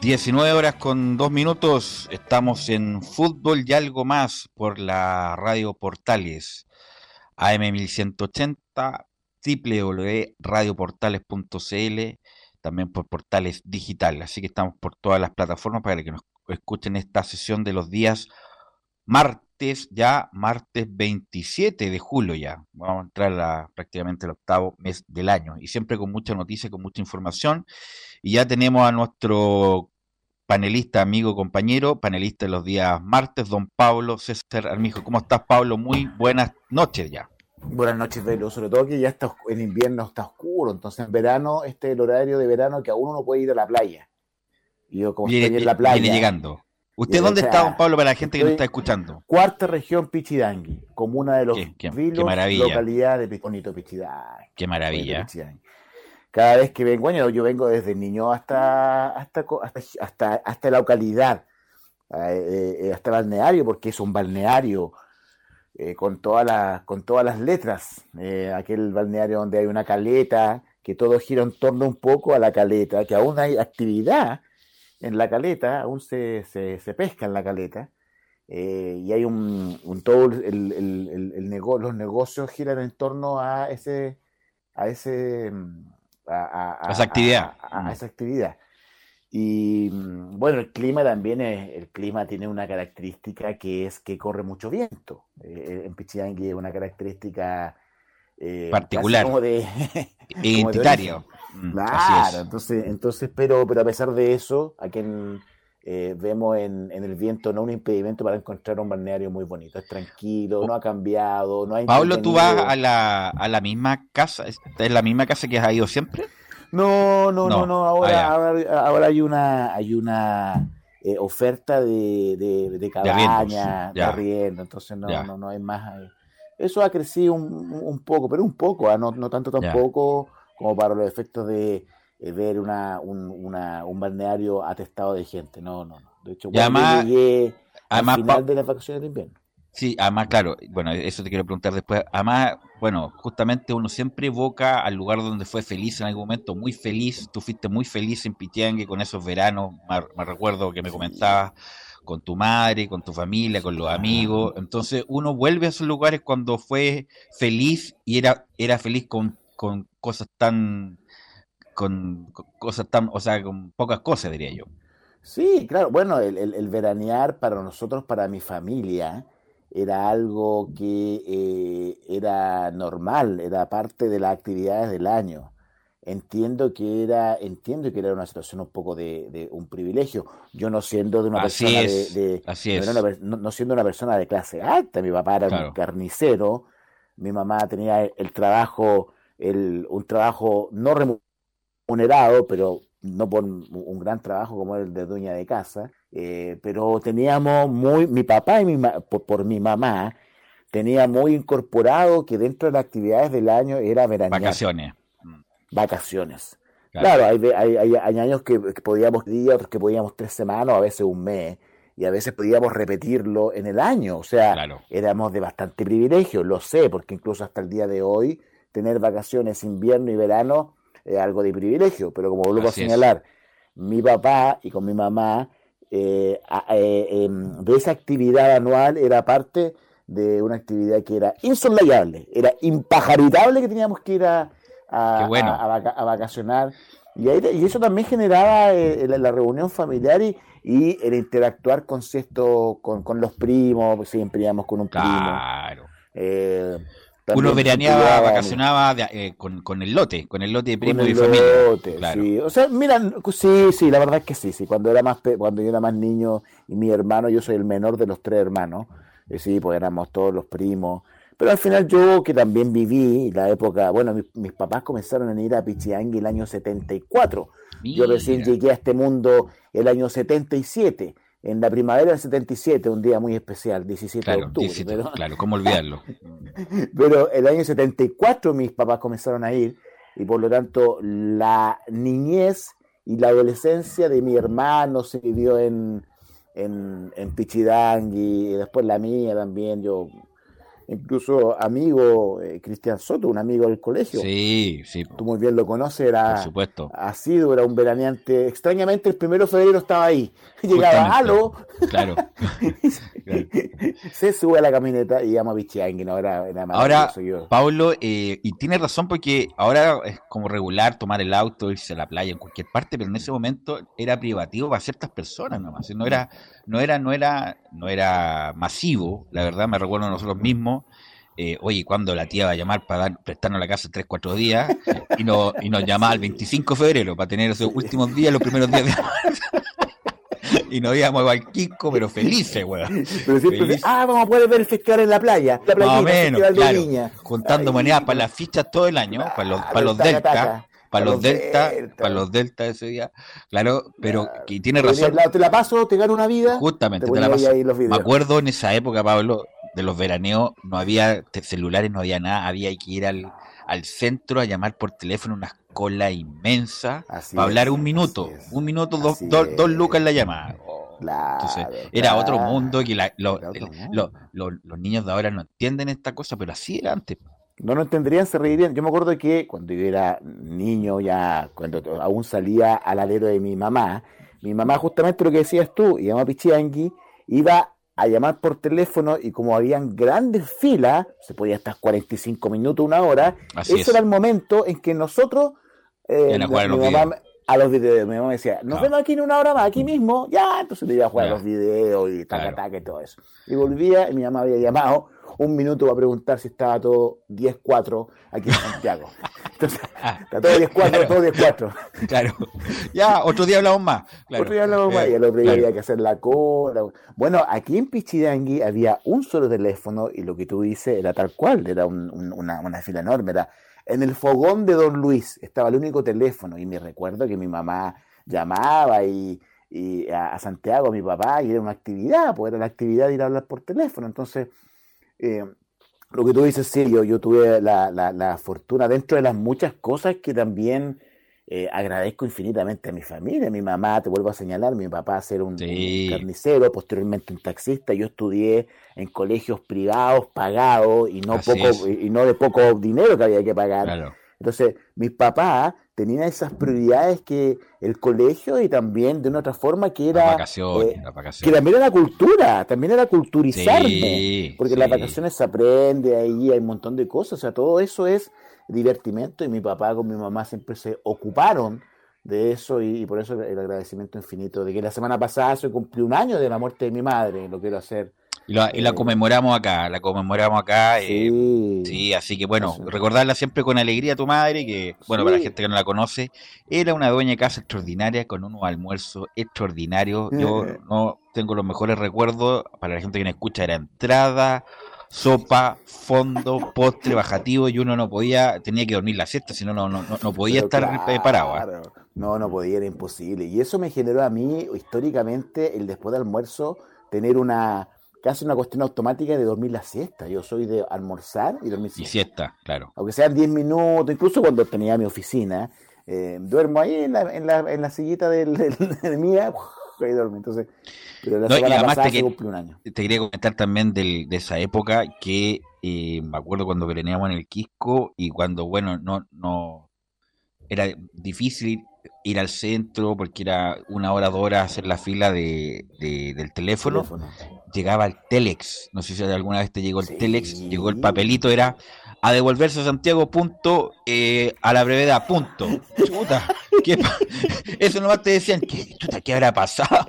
Diecinueve horas con dos minutos, estamos en Fútbol y algo más por la radio Portales, AM 1180, www.radioportales.cl también por portales digitales. Así que estamos por todas las plataformas para que nos escuchen esta sesión de los días martes, ya martes 27 de julio ya. Vamos a entrar prácticamente el octavo mes del año y siempre con mucha noticia, con mucha información. Y ya tenemos a nuestro panelista, amigo, compañero, panelista de los días martes, don Pablo César Armijo. ¿Cómo estás, Pablo? Muy buenas noches ya. Buenas noches, Velo. Sobre todo que ya está en invierno está oscuro, entonces en verano, este es el horario de verano que aún uno puede ir a la playa. Y yo como estoy en la playa. Viene llegando. ¿Usted dónde está, don Pablo, para la gente que nos está escuchando? Cuarta región Pichidangui, comuna de los qué, qué, qué maravilla. localidad de Bonito Pichidangui. Qué maravilla. Cada vez que vengo, bueno, yo vengo desde niño hasta hasta hasta hasta, la localidad, eh, eh, hasta el balneario, porque es un balneario eh, con, todas las, con todas las letras. Eh, aquel balneario donde hay una caleta, que todo gira en torno un poco a la caleta, que aún hay actividad en la caleta, aún se, se, pesca en la caleta. Eh, y hay un, un todo el, el, el, los negocios giran en torno a ese a ese a, a, esa actividad. a, esa actividad. Y mm, bueno, el clima también es, el clima tiene una característica que es que corre mucho viento. Eh, en Pichidangui es una característica eh, particular, como de, identitario. Mm, claro, entonces, entonces, pero, pero a pesar de eso, a quien eh, vemos en, en, el viento no un impedimento para encontrar un balneario muy bonito. Es tranquilo, no ha cambiado, no hay. Pablo, ¿tú vas a la, a la misma casa? ¿Es la misma casa que has ido siempre? No, no, no, no. Ahora, ah, ahora, ahora, hay una, hay una eh, oferta de, de, de cabaña, de arriendo, entonces no, no, no hay más. Eso ha crecido un, un poco, pero un poco, ¿ah? no, no tanto tampoco como para los efectos de eh, ver una, un, una, un balneario atestado de gente. No, no, no. De hecho, cuando llegué al final de las vacaciones de invierno. Sí, además, claro, bueno, eso te quiero preguntar después. Además, bueno, justamente uno siempre evoca al lugar donde fue feliz en algún momento, muy feliz. Tú fuiste muy feliz en Pitiangue con esos veranos, me, recuerdo que me comentabas con tu madre, con tu familia, con los amigos. Entonces, uno vuelve a esos lugares cuando fue feliz y era, era feliz con, con cosas tan, con, cosas tan, o sea, con pocas cosas, diría yo. Sí, claro. Bueno, el, el veranear para nosotros, para mi familia, era algo que eh, era normal, era parte de las actividades del año. Entiendo que era, entiendo que era una situación un poco de, un privilegio. Yo no siendo de una persona de, no, siendo una persona de clase alta, mi papá era un carnicero, mi mamá tenía el, trabajo, el, un trabajo no remunerado, pero no por un gran trabajo como el de dueña de casa, eh, pero teníamos muy, mi papá y mi por, mi mamá, tenía muy incorporado que dentro de las actividades del año era veranear. Vacaciones. Vacaciones. Claro, hay, hay, hay, años que, podíamos días, otros que podíamos tres semanas, a veces un mes, y a veces podíamos repetirlo en el año. O sea, éramos de bastante privilegio, lo sé, porque incluso hasta el día de hoy, tener vacaciones invierno y verano algo de privilegio, pero como vuelvo a señalar, mi papá y con mi mamá eh, eh, em, de esa actividad anual era parte de una actividad que era insoslayable, era impajaritable que teníamos que ir a, a, vacacionar. Y, y, eso también generaba eh, la, reunión familiar y, el interactuar con, con, con los primos, siempre íbamos con un primo. Claro. Uno veraneaba, vacacionaba eh, con, con, el lote, con el lote de primo y familia. Sí. O sea, mira, sí, sí, la verdad es que sí, sí. Cuando era más cuando yo era más niño y mi hermano, yo soy el menor de los tres hermanos, sí, pues éramos todos los primos. Pero al final yo, que también viví la época, bueno, mis, papás comenzaron a ir a Pichiangui el año 74. Yo recién llegué a este mundo el año 77 en la primavera del 77, un día muy especial, 17 de octubre. Claro, ¿cómo olvidarlo? pero el año 74 mis papás comenzaron a ir y por lo tanto la niñez y la adolescencia de mi hermano se vivió en, en, en Pichidangui y después la mía también. Yo incluso amigo eh, Cristian Soto, un amigo del colegio. Sí, sí. Tú muy bien lo conoces, era Por supuesto. ha sido, era un veraneante. Extrañamente el primero de febrero estaba ahí. Llegaba, halo. Claro. Se sube a la camioneta y llama a Bichiangui, no era, Ahora, Pablo, eh, y tiene razón porque ahora es como regular tomar el auto, irse a la playa en cualquier parte, pero en ese momento era privativo para ciertas personas nomás. No era, no era, no era, no era masivo, la verdad, me recuerdo nosotros mismos eh, oye, cuando la tía va a llamar para dar, prestarnos la casa tres, cuatro días, y, no, y nos llama el 25 de febrero para tener esos últimos días, los primeros días de y nos íbamos al Kiko, pero felices, weón. Pero siempre, ah, vamos a poder ver el festival en la playa. La Más o menos, claro. Juntando monedas para las fichas todo el año, para los, para los Delta. Para los, delta, para los delta ese día, claro, pero que tiene razón. te la paso, te gano una vida. Justamente, te, la paso. Me acuerdo en esa época, Pablo, de los veraneos no había celulares, no había nada, había que ir al, al centro a llamar por teléfono una cola inmensa para hablar un minuto, un minuto, dos, dos, lucas la llamada. Entonces, era otro mundo que los niños de ahora no entienden esta cosa, pero así era antes. No lo entenderían, se reirían. Yo me acuerdo que cuando yo era niño, ya cuando aún salía al alero de mi mamá, mi mamá justamente lo que decías tú, y llama Pichiangui, iba a llamar por teléfono y como habían grandes filas, se podía estar 45 minutos, una hora, ese era el momento en que nosotros, eh, a los videos, mi mamá me decía, nos vemos aquí en una hora más, aquí mismo, ya, entonces le iba a jugar a los videos y taca, taca y todo eso. Y volvía y mi mamá había llamado un minuto para preguntar si estaba todo 10-4 aquí en Santiago. Entonces, ah, está todo 10-4, todo 10-4. Claro. Ya, otro día hablamos más. Otro día hablamos más y el otro día había que hacer la cola. Bueno, aquí en Pichidangui había un solo teléfono y lo que tú dices era tal cual, era una, una fila enorme. Era en el fogón de Don Luis estaba el único teléfono y me recuerdo que mi mamá llamaba y, a, Santiago, a mi papá, y era una actividad, pues era la actividad de ir a hablar por teléfono. Entonces, eh, lo que tú dices, sí, yo, tuve la, fortuna dentro de las muchas cosas que también eh, agradezco infinitamente a mi familia, a mi mamá, te vuelvo a señalar, mi papá ser un, carnicero, posteriormente un taxista, yo estudié en colegios privados pagados y no poco y no de poco dinero que había que pagar. Entonces, mis papás tenían esas prioridades que el colegio y también de una otra forma que era... vacaciones, eh, Que también era cultura, también era culturizarme. porque las vacaciones se aprende, ahí hay un montón de cosas, o sea, todo eso es divertimento y mi papá con mi mamá siempre se ocuparon de eso y, por eso el agradecimiento infinito de que la semana pasada se cumplió un año de la muerte de mi madre, lo quiero hacer y la, y la, conmemoramos acá, la conmemoramos acá. Eh, sí, así que bueno, recordarla siempre con alegría a tu madre, que bueno, para la gente que no la conoce, era una dueña de casa extraordinaria con unos almuerzos extraordinarios. Yo no tengo los mejores recuerdos, para la gente que me escucha, era entrada, sopa, fondo, postre, bajativo, y uno no podía, tenía que dormir la siesta, si no, no, no podía estar preparado. ¿ah? No, no podía, era imposible. Y eso me generó a mí, históricamente, el después del almuerzo, tener una casi una cuestión automática de dormir la siesta. Yo soy de almorzar y dormir siesta. Y siesta, claro. Aunque sean 10 minutos, incluso cuando tenía mi oficina, eh, duermo ahí en la, en la, en la sillita del, del, mía y duermo. Entonces, pero la semana pasada te, un año. Te quería comentar también del, de esa época que eh, me acuerdo cuando vereneamos en el Quisco y cuando, bueno, no, no era difícil ir al centro porque era una hora, dos horas hacer la fila de, del teléfono. Llegaba el Telex, no sé si alguna vez te llegó el Telex, llegó el papelito, era a devolverse a Santiago, punto, eh, a la brevedad, punto. Chuta, ¿qué eso nomás te decían, ¿qué, chuta, ¿qué habrá pasado?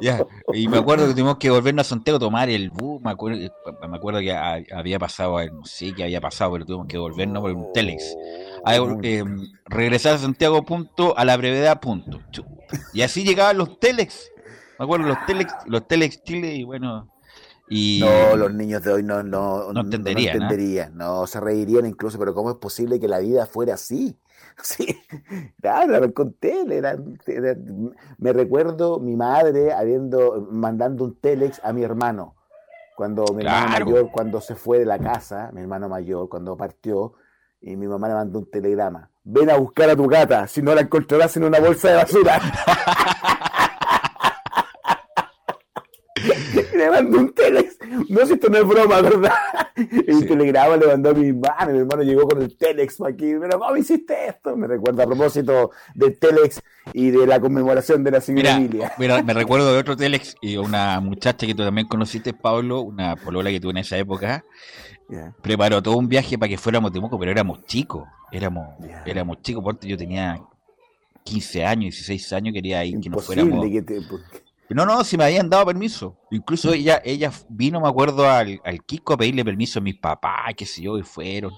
ya. Y me acuerdo que tuvimos que volvernos a Santiago a tomar el bus, me acuerdo, me acuerdo que había pasado, no sé qué había pasado, pero tuvimos que volvernos por un Telex eh, regresar a Santiago punto, a la brevedad punto. Y así llegaban los telex. Me acuerdo los Telex, los Telex Chile y bueno. Y... No, los niños de hoy no, no, no entenderían. No, entenderían ¿no? se reirían incluso, pero ¿cómo es posible que la vida fuera así? Sí, claro, con tele. me recuerdo mi madre habiendo mandando un telex a mi hermano cuando mi hermano mayor cuando se fue de la casa, mi hermano mayor cuando partió y mi mamá le mandó un telegrama. Ven a buscar a tu gata, si no la encontrarás en una bolsa de basura. le mandó un telex. No sé si esto no es broma, ¿verdad? El telegrama le mandó a mi hermano. Mi hermano llegó con el telex aquí. Pero, ¿cómo hiciste esto? Me recuerda a propósito del telex y de la conmemoración de la señora. Mira, me recuerdo de otro telex y una muchacha que tú también conociste, Pablo, una polola que tuve en esa época. Preparó todo un viaje para que fuéramos a Temuco, pero éramos chicos. Éramos, éramos chicos, porque yo tenía 15 años, 16 años, quería ir que nos fuéramos. Que te, no, no, si me habían dado permiso. Incluso ella, ella vino, me acuerdo, al, al Kiko a pedirle permiso a mis papás, qué sé yo, y fueron.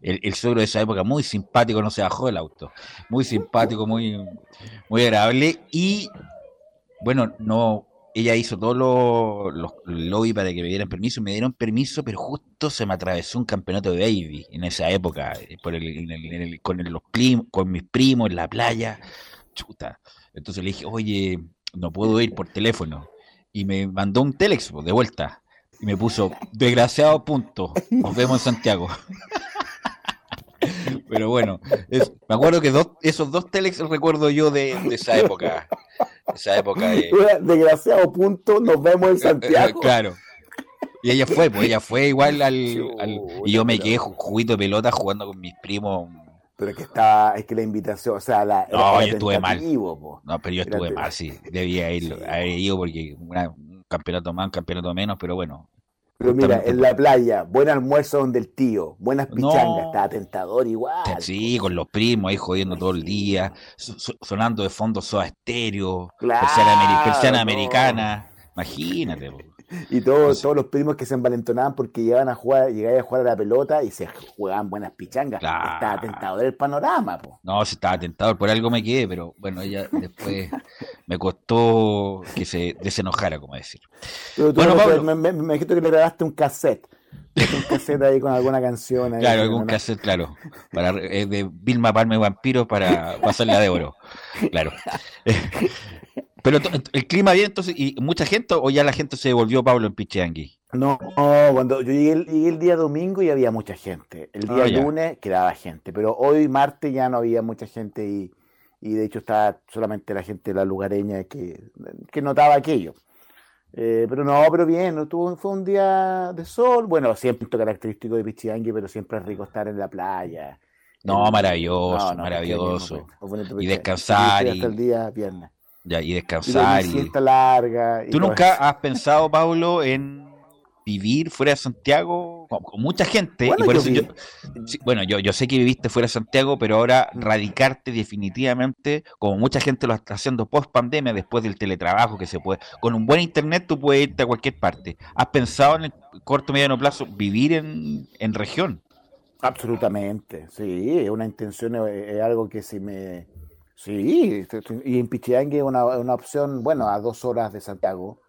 El, el suegro de esa época, muy simpático, no se bajó del auto. Muy simpático, muy, muy agradable. Y, bueno, no, ella hizo todos los lobby para que me dieran permiso. Me dieron permiso, pero justo se me atravesó un campeonato de baby en esa época, eh, por el, con, los con mis primos en la playa. Chuta. Entonces le dije, oye, no puedo ir por teléfono. Y me mandó un telex de vuelta. Y me puso, desgraciado punto, nos vemos en Santiago. Pero bueno, me acuerdo que dos, esos dos telex recuerdo yo de, esa época. Esa época de... Desgraciado punto, nos vemos en Santiago. claro. Y ella fue, pues ella fue igual al... y yo me quedé juguito de pelota jugando con mis primos pero que estaba, es que la invitación, o sea, la. No, yo estuve mal. No, pero yo estuve mal, sí. Debía ir, haber ido porque un campeonato más, un campeonato menos, pero bueno. Pero mira, en la playa, buen almuerzo donde el tío, buenas pichangas, estaba tentador igual. Sí, con los primos ahí jodiendo todo el día, sonando de fondo soda estéreo, persiana, americana. Imagínate. Y todos, todos los primos que se envalentonaban porque llegaban a jugar, llegaban a jugar a la pelota y se jugaban buenas pichangas. Estaba tentador el panorama, po. No, sí estaba tentador, por algo me quedé, pero bueno, ella después me costó que se desenojara, como decir. bueno, Pablo, me, me, me, dijiste que le grabaste un cassette. Un cassette ahí con alguna canción. Ahí claro, algún cassette, claro. Para, eh, de Vilma Palme Vampiro para pasarle de oro. Claro. Pero el clima bien, entonces, ¿y mucha gente o ya la gente se devolvió, Pablo, en Picheangui? No, cuando yo llegué el, día domingo y había mucha gente. El día ah, lunes quedaba gente, pero hoy martes ya no había mucha gente y, y de hecho estaba solamente la gente de la lugareña que, que notaba aquello. Eh, pero no, pero bien, tuvo, fue un día de sol, bueno, siempre característico de Pichiangui, pero siempre es rico estar en la playa. No, maravilloso, maravilloso. y descansar. Y... Hasta el día viernes. Ya, y descansar. Y, larga. ¿Tú nunca has pensado, Pablo, en vivir fuera de Santiago con, mucha gente? Bueno, y por eso yo, bueno, yo, yo sé que viviste fuera de Santiago, pero ahora radicarte definitivamente, como mucha gente lo está haciendo post pandemia, después del teletrabajo que se puede, con un buen internet tú puedes irte a cualquier parte. ¿Has pensado en el corto y mediano plazo vivir en, en región? Absolutamente, sí, es una intención, es algo que si me Sí, y en Pichiangui es una, una, opción, bueno, a dos horas de Santiago.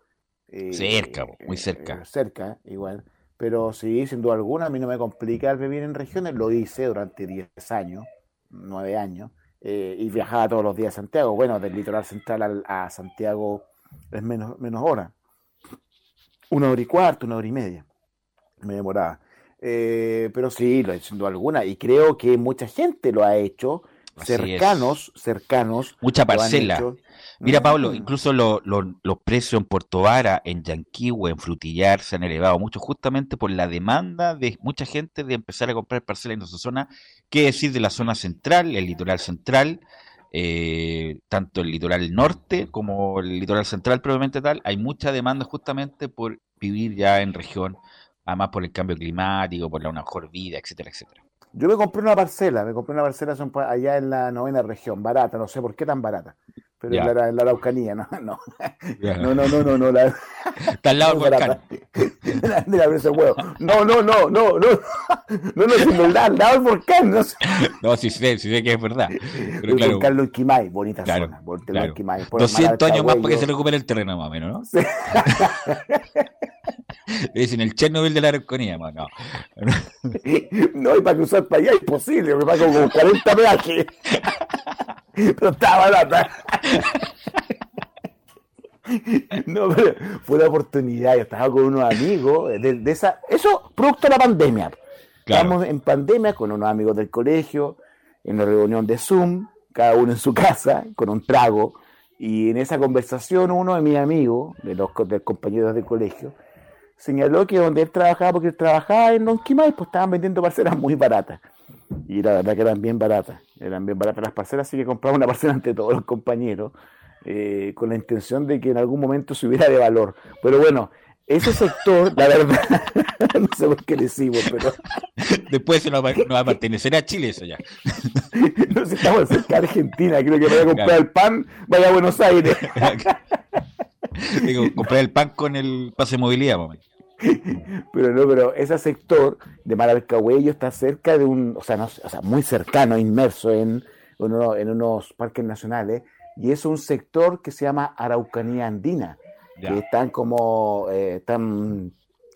Eh, cerca, muy cerca. Eh, cerca, igual. Pero sí, sin duda alguna, a mí no me complica vivir en regiones. Lo hice durante 10 años, 9 años, eh, y viajaba todos los días a Santiago. Bueno, del litoral central a Santiago es menos, menos hora. Una hora y cuarto, una hora y media. Me demoraba. pero sí, lo he sin duda alguna. Y creo que mucha gente lo ha hecho cercanos, cercanos. Mucha parcela. Mira, Pablo, incluso los precios en Puerto Vara, en Yanquihue, en Frutillar se han elevado mucho justamente por la demanda de mucha gente de empezar a comprar parcelas en nuestra zona, qué decir de la zona central, el litoral central, eh, tanto el litoral norte como el litoral central probablemente tal, hay mucha demanda justamente por vivir ya en región, además por el cambio climático, por la una mejor vida, etcétera, etcétera. Yo me compré una parcela, me compré una parcela allá en la novena región, barata, no sé por qué tan barata. pero en, la, en, la, Araucanía, no, no. No, no, no, no, no. La, Está al lado del volcán. La, de la huevo. No, no, no, no, no. No, no, verdad, al lado del volcán. No, no sí sé, sí sé que es verdad. Pero el claro, volcán Loquimay, bonita claro, zona. Claro. Loquimay, 200 años más para que se recupere el terreno, más o menos, ¿no? Sí. Le dicen el Chernobyl de la Araucanía, no. No, y para cruzar para allá es imposible, me pago como 40 peajes. Pero estaba barata. No, pero fue la oportunidad. Yo estaba con unos amigos de, esa. Eso, producto de la pandemia. Estábamos en pandemia con unos amigos del colegio, en una reunión de Zoom, cada uno en su casa, con un trago. Y en esa conversación, uno de mis amigos, de los compañeros del colegio, señaló que donde él trabajaba, porque él trabajaba en Lonquimay, pues estaban vendiendo parcelas muy baratas. Y la verdad que eran bien baratas, eran bien baratas las parcelas, así que compraba una parcela ante todos los compañeros, eh, con la intención de que en algún momento subiera de valor. Pero bueno, ese sector, la verdad, no sé por qué decimos, pero. Después no va, no va a pertenecer a Chile eso ya. no sé si estamos cerca de Argentina, creo que vaya a comprar el pan, vaya a Buenos Aires. Digo, comprar el pan con el pase de movilidad, mamá. Pero no, pero ese sector de Maralcahuello está cerca de un, o sea, no, o sea muy cercano, inmerso en, en unos parques nacionales, y es un sector que se llama Araucanía Andina, que están como, eh, están,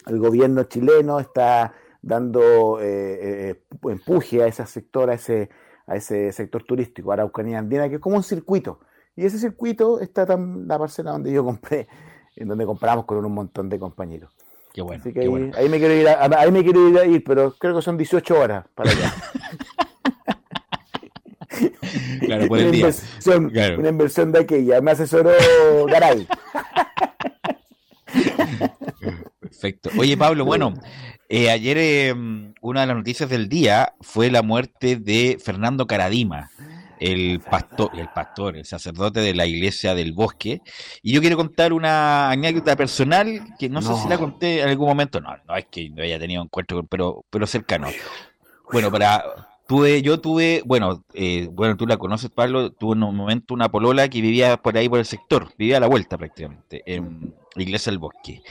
el gobierno chileno está dando eh, eh, empuje a ese sector, a ese, a ese sector turístico, Araucanía Andina, que es como un circuito. Y ese circuito está tan, la parcela donde yo compré, en donde compramos con un montón de compañeros. Qué bueno. Así que ahí, me quiero ir, ahí me quiero ir, a ir, pero creo que son 18 horas para allá. claro, por el una, día. Inversión, una inversión de aquella. Me asesoró Garay. Perfecto. Oye, Pablo, bueno, eh, ayer eh, una de las noticias del día fue la muerte de Fernando Caradima el pastor, el pastor, el sacerdote de la iglesia del bosque. Y yo quiero contar una anécdota personal que no, sé si la conté en algún momento. No, no es que no haya tenido encuentro, pero, pero cercano. Bueno, para tuve, yo tuve, bueno, eh, bueno, tú la conoces, Pablo, tuve en un momento una polola que vivía por ahí por el sector, vivía a la vuelta prácticamente, en la iglesia del bosque.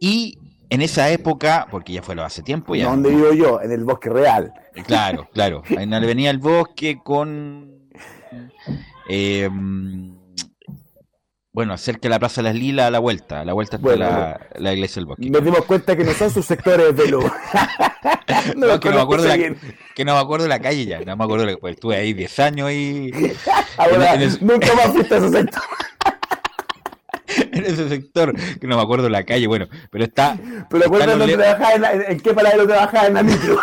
Y en esa época, porque ya fue lo hace tiempo ya. ¿Dónde vivo yo? En el bosque real. Claro, claro. En venía el bosque con eh, bueno, cerca de la Plaza de las Lilas a la vuelta, a la vuelta está la, iglesia del bosque. Nos dimos cuenta que no son sus sectores de luz. no, que, no me acuerdo la, que no me acuerdo de la calle ya, no me acuerdo, de, pues estuve ahí 10 años y... Ahora, nunca más fuiste a ese sector. en ese sector, que no me acuerdo de la calle, bueno, pero está... Pero acuérdate dónde trabajaba, en, en qué paradero trabajaba en la micro.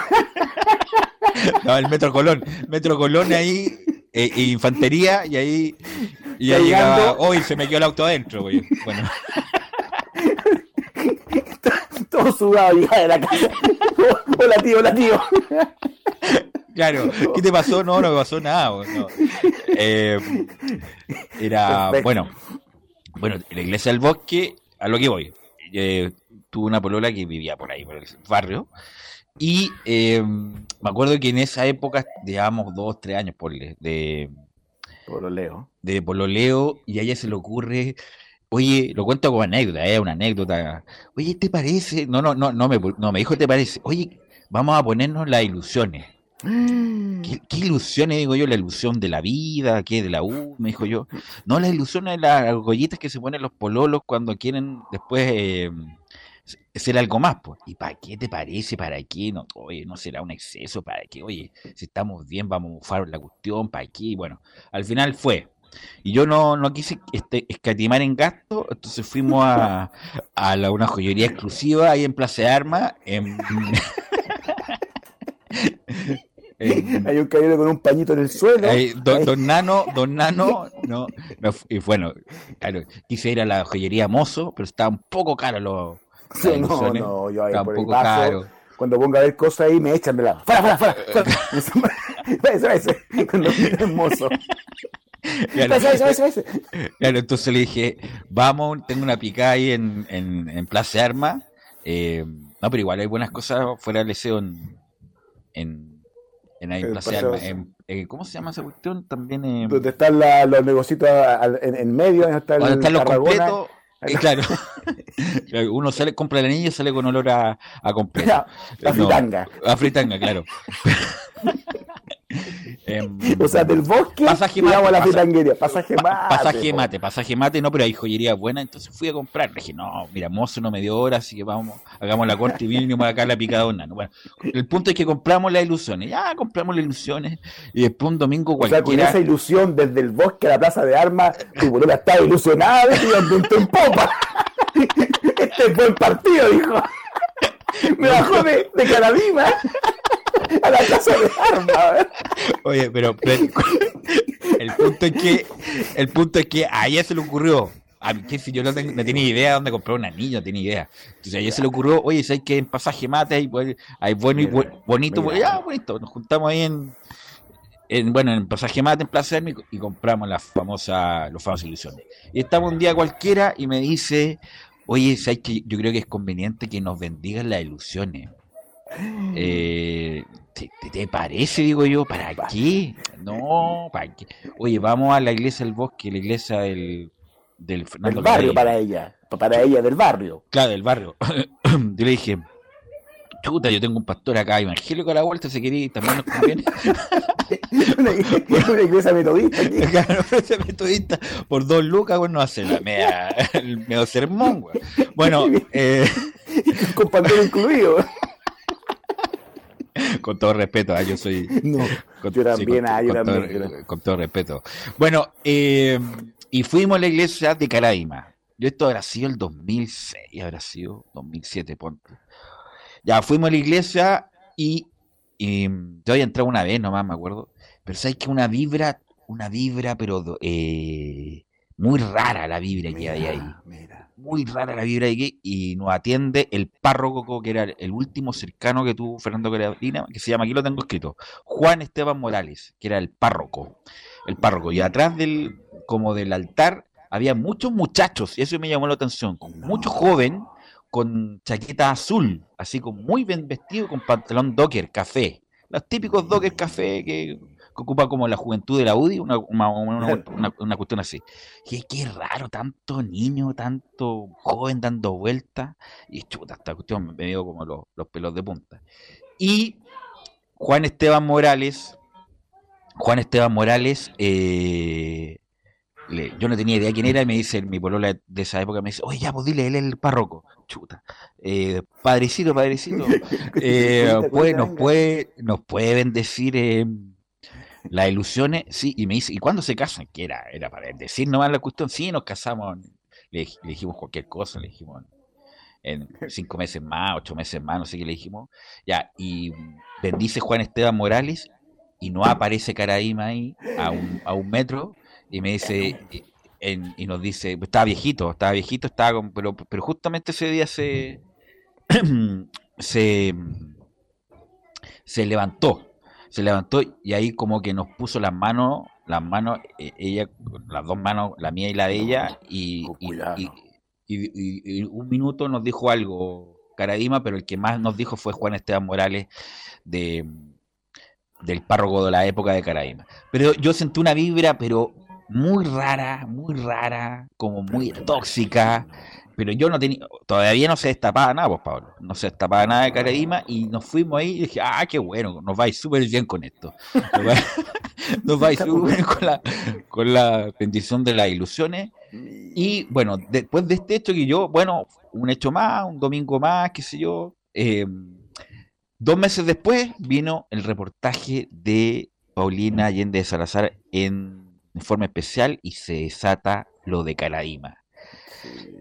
no, el Metro Colón, Metro Colón ahí eh, infantería y ahí y ya llegaba, hoy se me quedó el auto adentro, güey. Bueno. Todo sudado ya de la casa. Hola tío, hola tío. Claro, ¿qué te pasó? No, no me pasó nada. No. Eh, era, bueno, bueno, en la iglesia del bosque, a lo que voy. Eh, tuve una polola que vivía por ahí, por el barrio, y eh, me acuerdo que en esa época, digamos, dos, tres años, por de pololeo. De pololeo, y a ella se le ocurre, oye, lo cuento como anécdota, es una anécdota. Oye, ¿te parece? No, no, no, no me, no me dijo, ¿te parece? Oye, vamos a ponernos las ilusiones. ¿Qué, ¿Qué, ilusiones, digo yo? La ilusión de la vida, ¿qué? De la U, me dijo yo. No, las ilusiones las argollitas que se ponen los pololos cuando quieren después eh, ser algo más, pues. ¿Y para qué te parece? ¿Para qué? No, oye, no será un exceso, ¿para qué? Oye, si estamos bien, vamos a bufar la cuestión, ¿para qué? Bueno, al final fue. Y yo no, no quise este, escatimar en gasto, entonces fuimos a, a la, una joyería exclusiva ahí en Plaza de Armas. En, Hay un caballero con un pañito en el suelo. don, Nano, don Nano, no, y bueno, claro, quise ir a la joyería Mozo, pero estaba un poco caro los, Sí, no, no, yo ahí por el paso, cuando ponga a ver cosas ahí me echan de lado. ¡Fuera, fuera, fuera! eso, eso, cuando mozo. Claro, eso, eso, eso, claro, entonces le dije, vamos, tengo una pica ahí en, en, en Plaza Arma. Eh, no, pero igual hay buenas cosas fuera del liceo en, en, en, ahí, Plaza Arma, en, eh, ¿cómo se llama esa cuestión? También. Eh, Donde están los negocios en, medio, donde está el, están los completos. Claro. Uno sale, compra el anillo y sale con olor a, a completo. A fritanga. a fritanga, claro. Em, o sea, del bosque pasaje mate, a la pasaje, pasaje mate. Pasaje mate, pasaje mate, no, pero hay joyería buena, entonces fui a comprar. Le dije, no, mira, mozo no me dio hora, así que vamos, hagamos la corte y vinimos acá la picadona. Bueno, el punto es que compramos las ilusiones, ya compramos las ilusiones, y después un domingo cualquiera. O sea, con esa ilusión desde el bosque a la plaza de armas, tu boluda estaba ilusionada y en popa. Este fue el partido, dijo. Me bajó de, de Caradima a la casa de armas. Oye, pero, el punto es que el punto es que a ella se le ocurrió a mí, si yo no, tenía idea de dónde comprar un anillo, no tenía idea. Entonces a ella se le ocurrió, oye, ¿sabes que en pasaje mate hay, hay bueno y bonito? ya, bonito. Nos juntamos ahí en, en, bueno, en pasaje mate en Plaza y compramos la famosa, los famosos ilusiones. Y estamos un día cualquiera y me dice, oye, ¿sabes que yo creo que es conveniente que nos bendigan las ilusiones? Eh, ¿te, parece? Digo yo, ¿para qué? No, ¿para qué? Oye, vamos a la iglesia del bosque, la iglesia del, del Fernando barrio para ella, para ella del barrio. Claro, del barrio. yo le dije, chuta, yo tengo un pastor acá evangélico a la vuelta, si queréis, también nos conviene. una, iglesia metodista. Claro, una iglesia metodista por dos lucas, bueno, hace la media, el medio sermón, güey. Bueno, eh... con pantero incluido con todo respeto, ¿eh? yo soy. No, con, yo también, con, yo también. Con, todo, respeto. Bueno, eh, y fuimos a la iglesia de Caraima. Yo esto habrá sido el 2006, habrá sido 2007, ponte. Ya fuimos a la iglesia y, yo había entrado una vez nomás, me acuerdo. Pero sabes que una vibra, una vibra, pero eh, muy rara la vibra que hay ahí. Mira muy rara la vibra de aquí y nos atiende el párroco que era el último cercano que tuvo Fernando Carolina, que se llama, aquí lo tengo escrito, Juan Esteban Morales, que era el párroco, el párroco, y atrás del, como del altar, había muchos muchachos, y eso me llamó la atención, con mucho joven, con chaqueta azul, así como muy bien vestido, con pantalón docker, café, los típicos docker café que que ocupa como la juventud de la UDI, una, una, cuestión así. Y es que raro, tanto niño, tanto joven dando vueltas, y chuta, esta cuestión me dio como los, pelos de punta. Y Juan Esteban Morales, Juan Esteban Morales, eh, yo no tenía idea quién era, y me dice mi polola de esa época, me dice, oye, ya, pues dile, él es el párroco. Chuta. Eh, padrecito, padrecito. Eh, pues, nos, puede, nos puede bendecir las ilusiones, sí, y me dice, ¿y cuándo se casan? Que era, era para decir nomás la cuestión, sí, nos casamos, le, dijimos cualquier cosa, le dijimos en cinco meses más, ocho meses más, no sé qué le dijimos, ya, y bendice Juan Esteban Morales, y no aparece Caraíma ahí, a un, a un metro, y me dice, y nos dice, estaba viejito, estaba viejito, estaba con, pero, pero justamente ese día se, se, se levantó, se levantó y ahí como que nos puso las manos, las manos, eh, ella, las dos manos, la mía y la de ella, y, y, un minuto nos dijo algo Caradima, pero el que más nos dijo fue Juan Esteban Morales de del párroco de la época de Caradima. Pero yo sentí una vibra, pero muy rara, muy rara, como muy tóxica, pero yo no tenía, todavía no se destapaba nada, pues Pablo, no se destapaba nada de Caraíma y nos fuimos ahí y dije, ah, qué bueno, nos va a ir súper bien con esto. Nos va, a ir súper bien con la, con la bendición de las ilusiones. Y bueno, después de este hecho que yo, bueno, un hecho más, un domingo más, qué sé yo, eh, dos meses después vino el reportaje de Paulina Allende de Salazar en, en forma especial y se desata lo de Caraíma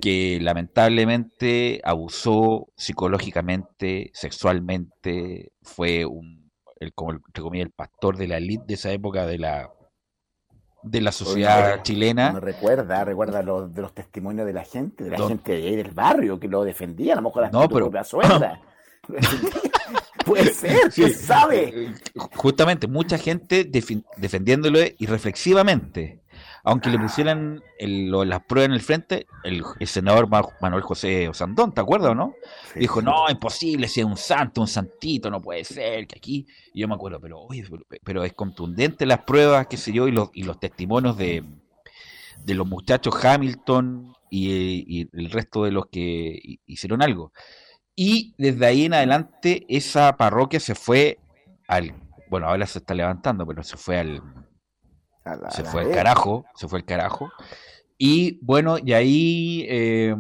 que lamentablemente abusó psicológicamente, sexualmente, fue un, el, como el pastor de la elite de esa época de la de la sociedad chilena. recuerda, recuerda los, de los testimonios de la gente, de la gente del barrio que lo defendía, a lo mejor la no, pero... Puede ser, ¿quién sabe? Justamente, mucha gente defendiéndolo irreflexivamente aunque le pusieran las pruebas en el frente, el, senador Manuel José Osandón, ¿te acuerdas o no? Dijo, no, imposible, si es un santo, un santito, no puede ser, que aquí, y yo me acuerdo, pero oye, pero, es contundente las pruebas, qué sé yo, y los, y los testimonios de, de los muchachos Hamilton y, el resto de los que hicieron algo. Y desde ahí en adelante esa parroquia se fue al, bueno, ahora se está levantando, pero se fue al, se fue al carajo, se fue al carajo. Y bueno, y ahí eh,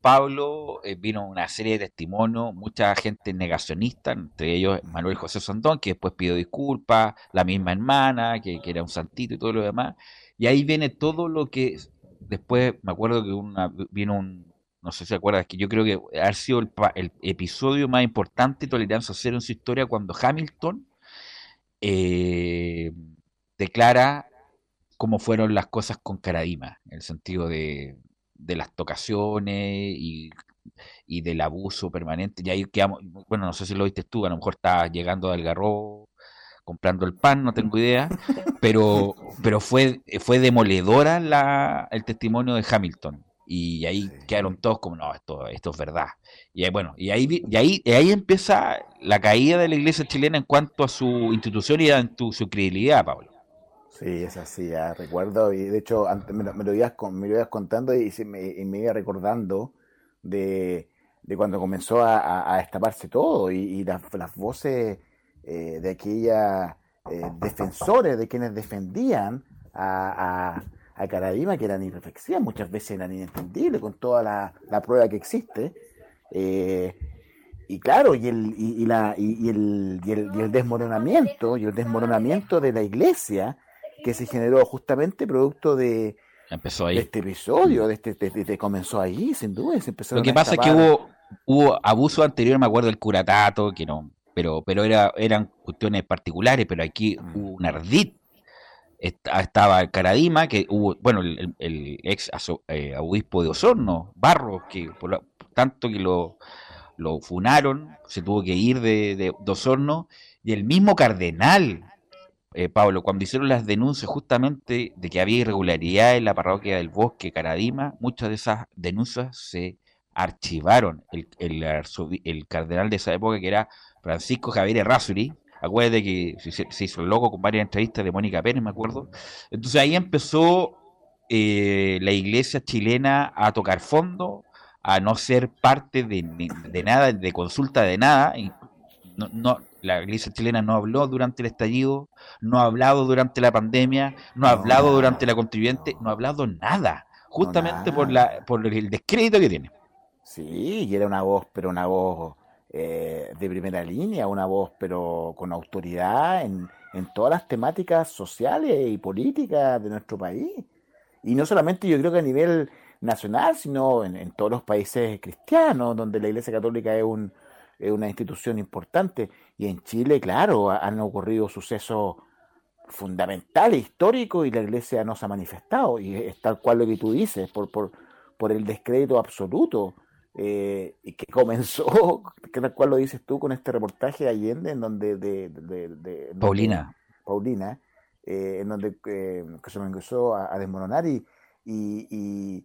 Pablo eh, vino una serie de testimonios, mucha gente negacionista, entre ellos Manuel José Santón, que después pidió disculpas, la misma hermana, que, era un santito y todo lo demás. Y ahí viene todo lo que después, me acuerdo que una, vino un, no sé si acuerdas, que yo creo que ha sido el, el episodio más importante de Tolerancia Cero en su historia cuando Hamilton eh, declara cómo fueron las cosas con Caradima, en el sentido de, las tocaciones y, del abuso permanente. Y ahí quedamos, bueno, no sé si lo viste tú, a lo mejor estabas llegando al garro comprando el pan, no tengo idea, pero, pero fue, fue demoledora la, el testimonio de Hamilton. Y ahí quedaron todos como, no, esto, esto es verdad. Y ahí, bueno, y ahí, y ahí, y ahí empieza la caída de la iglesia chilena en cuanto a su institución y a su credibilidad, Pablo. Sí, es así, ya recuerdo, y de hecho antes me, lo, ibas, me lo ibas contando y, me, me, iba recordando de, cuando comenzó a, a, destaparse todo y, las, voces eh, de aquellas eh, defensores, de quienes defendían a, a, Caradima, que eran irreflexivas, muchas veces eran inentendibles con toda la, la prueba que existe. Eh, y claro, y el, y, la, y, el, y, el, y el desmoronamiento, y el desmoronamiento de la iglesia, que se generó justamente producto de, Empezó ahí. este episodio, de este, comenzó ahí, sin duda. Se Lo que pasa es que hubo, hubo abuso anterior, me acuerdo del curatato, que no, pero, pero era, eran cuestiones particulares, pero aquí mm. hubo un ardid. Estaba Caradima, que hubo, bueno, el, ex eh, obispo de Osorno, Barros, que por tanto que lo, lo funaron, se tuvo que ir de, de, de Osorno, y el mismo cardenal eh, Pablo, cuando hicieron las denuncias justamente de que había irregularidad en la parroquia del Bosque Caradima, muchas de esas denuncias se archivaron. El, el, cardenal de esa época, que era Francisco Javier Errázuri, acuérdate que se, hizo loco con varias entrevistas de Mónica Pérez, me acuerdo. Entonces ahí empezó eh, la iglesia chilena a tocar fondo, a no ser parte de, de nada, de consulta de nada. Y no, no, la iglesia chilena no habló durante el estallido, no ha hablado durante la pandemia, no ha hablado durante la contribuyente, no ha hablado nada, justamente por la por el descrédito que tiene. Sí, y era una voz, pero una voz eh, de primera línea, una voz, pero con autoridad en, en todas las temáticas sociales y políticas de nuestro país. Y no solamente yo creo que a nivel nacional, sino en todos los países cristianos, donde la Iglesia Católica es un, es una institución importante. Y en Chile, claro, han ocurrido sucesos fundamentales, históricos, y la iglesia no se ha manifestado. Y es tal cual lo que tú dices, por, por, por el descrédito absoluto. Eh, y que comenzó, que tal cual lo dices tú con este reportaje de Allende, en donde. De, de, Paulina. Paulina, eh, en donde eh, se me empezó a, desmoronar y, y,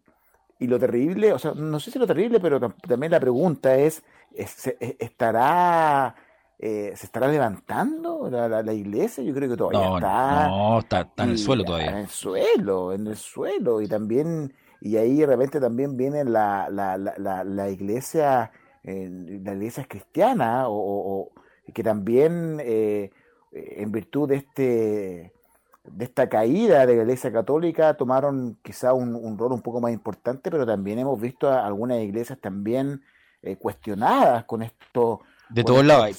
y lo terrible, o sea, no sé si lo terrible, pero también la pregunta es, ¿estará, eh, ¿se estará levantando la, iglesia? Yo creo que todavía está. No, está, en el suelo todavía. En el suelo, en el suelo. Y también, y ahí de repente también viene la, la, la, la iglesia, eh, la iglesia cristiana, o, que también, eh, en virtud de este de esta caída de la Iglesia Católica tomaron quizá un, rol un poco más importante, pero también hemos visto a algunas iglesias también eh, cuestionadas con esto. De todos lados.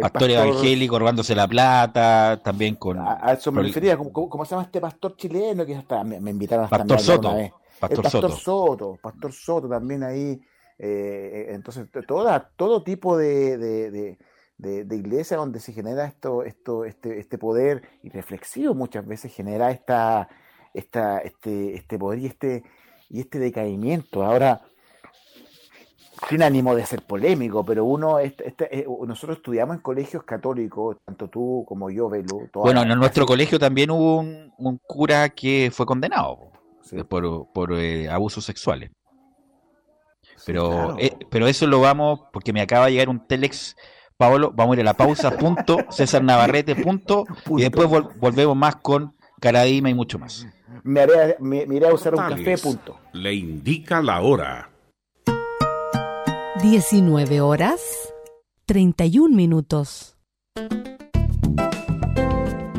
Pastor, evangélico robándose la plata, también con... A, eso me refería, ¿cómo, se llama este pastor chileno? que hasta, me, invitaron a Pastor Soto. Pastor, pastor Soto. Pastor Soto también ahí. Eh, entonces, toda, todo tipo de de, de, iglesia donde se genera esto, esto, este, este poder y reflexivo muchas veces genera esta, esta, este, este poder y este, y este decaimiento. Ahora, sin ánimo de ser polémico, pero uno, este, este, eh, nosotros estudiamos en colegios católicos, tanto tú como yo, Belu. Bueno, en nuestro colegio también hubo un, cura que fue condenado por, eh, abusos sexuales. Pero, pero eso lo vamos, porque me acaba de llegar un telex Pablo, vamos a ir a la pausa, punto, César Navarrete, punto, y después volvemos más con Caradima y mucho más. Me, haré, me, iré a usar un café, punto. Le indica la hora. 19 horas 31 minutos.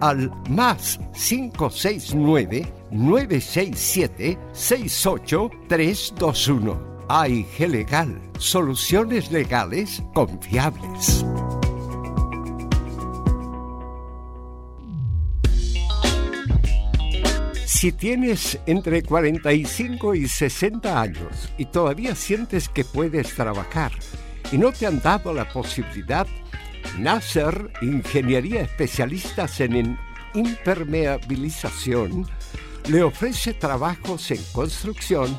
al más 569 967 68321. AIG Legal, soluciones legales confiables. Si tienes entre 45 y 60 años y todavía sientes que puedes trabajar y no te han dado la posibilidad, Nasser, Ingeniería Especialistas en Impermeabilización, le ofrece trabajos en construcción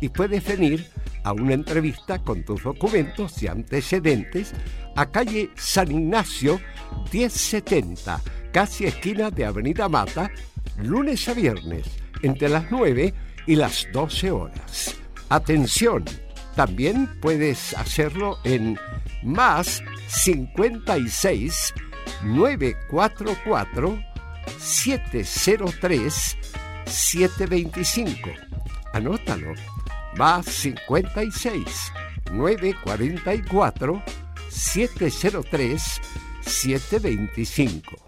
y puedes venir a una entrevista con tus documentos y antecedentes a calle San Ignacio 1070, casi esquina de Avenida Mata, lunes a viernes, entre las 9 y las 12 horas. Atención, también puedes hacerlo en más 56 944 703 725. Anótalo. Más 56 944 703 725.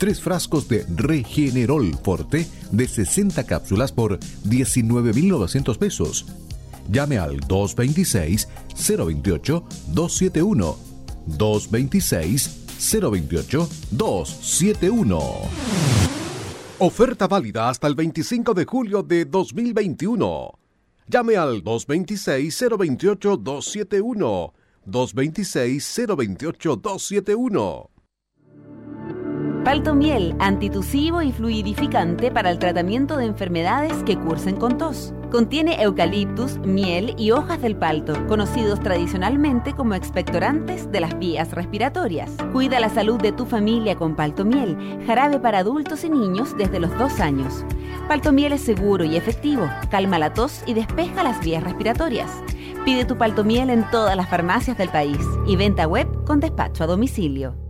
Tres frascos de Regenerol Forte de 60 cápsulas por 19.900 pesos llame al 226-028-271. 226-028-271. Oferta válida hasta el 25 de julio de 2021. Llame al 226-028-271. 226-028-271. Palto miel, antitusivo y fluidificante para el tratamiento de enfermedades que cursen con tos. Contiene eucaliptus, miel y hojas del palto, conocidos tradicionalmente como expectorantes de las vías respiratorias. Cuida la salud de tu familia con palto miel, jarabe para adultos y niños desde los dos años. Palto miel es seguro y efectivo, calma la tos y despeja las vías respiratorias. Pide tu palto miel en todas las farmacias del país y venta web con despacho a domicilio.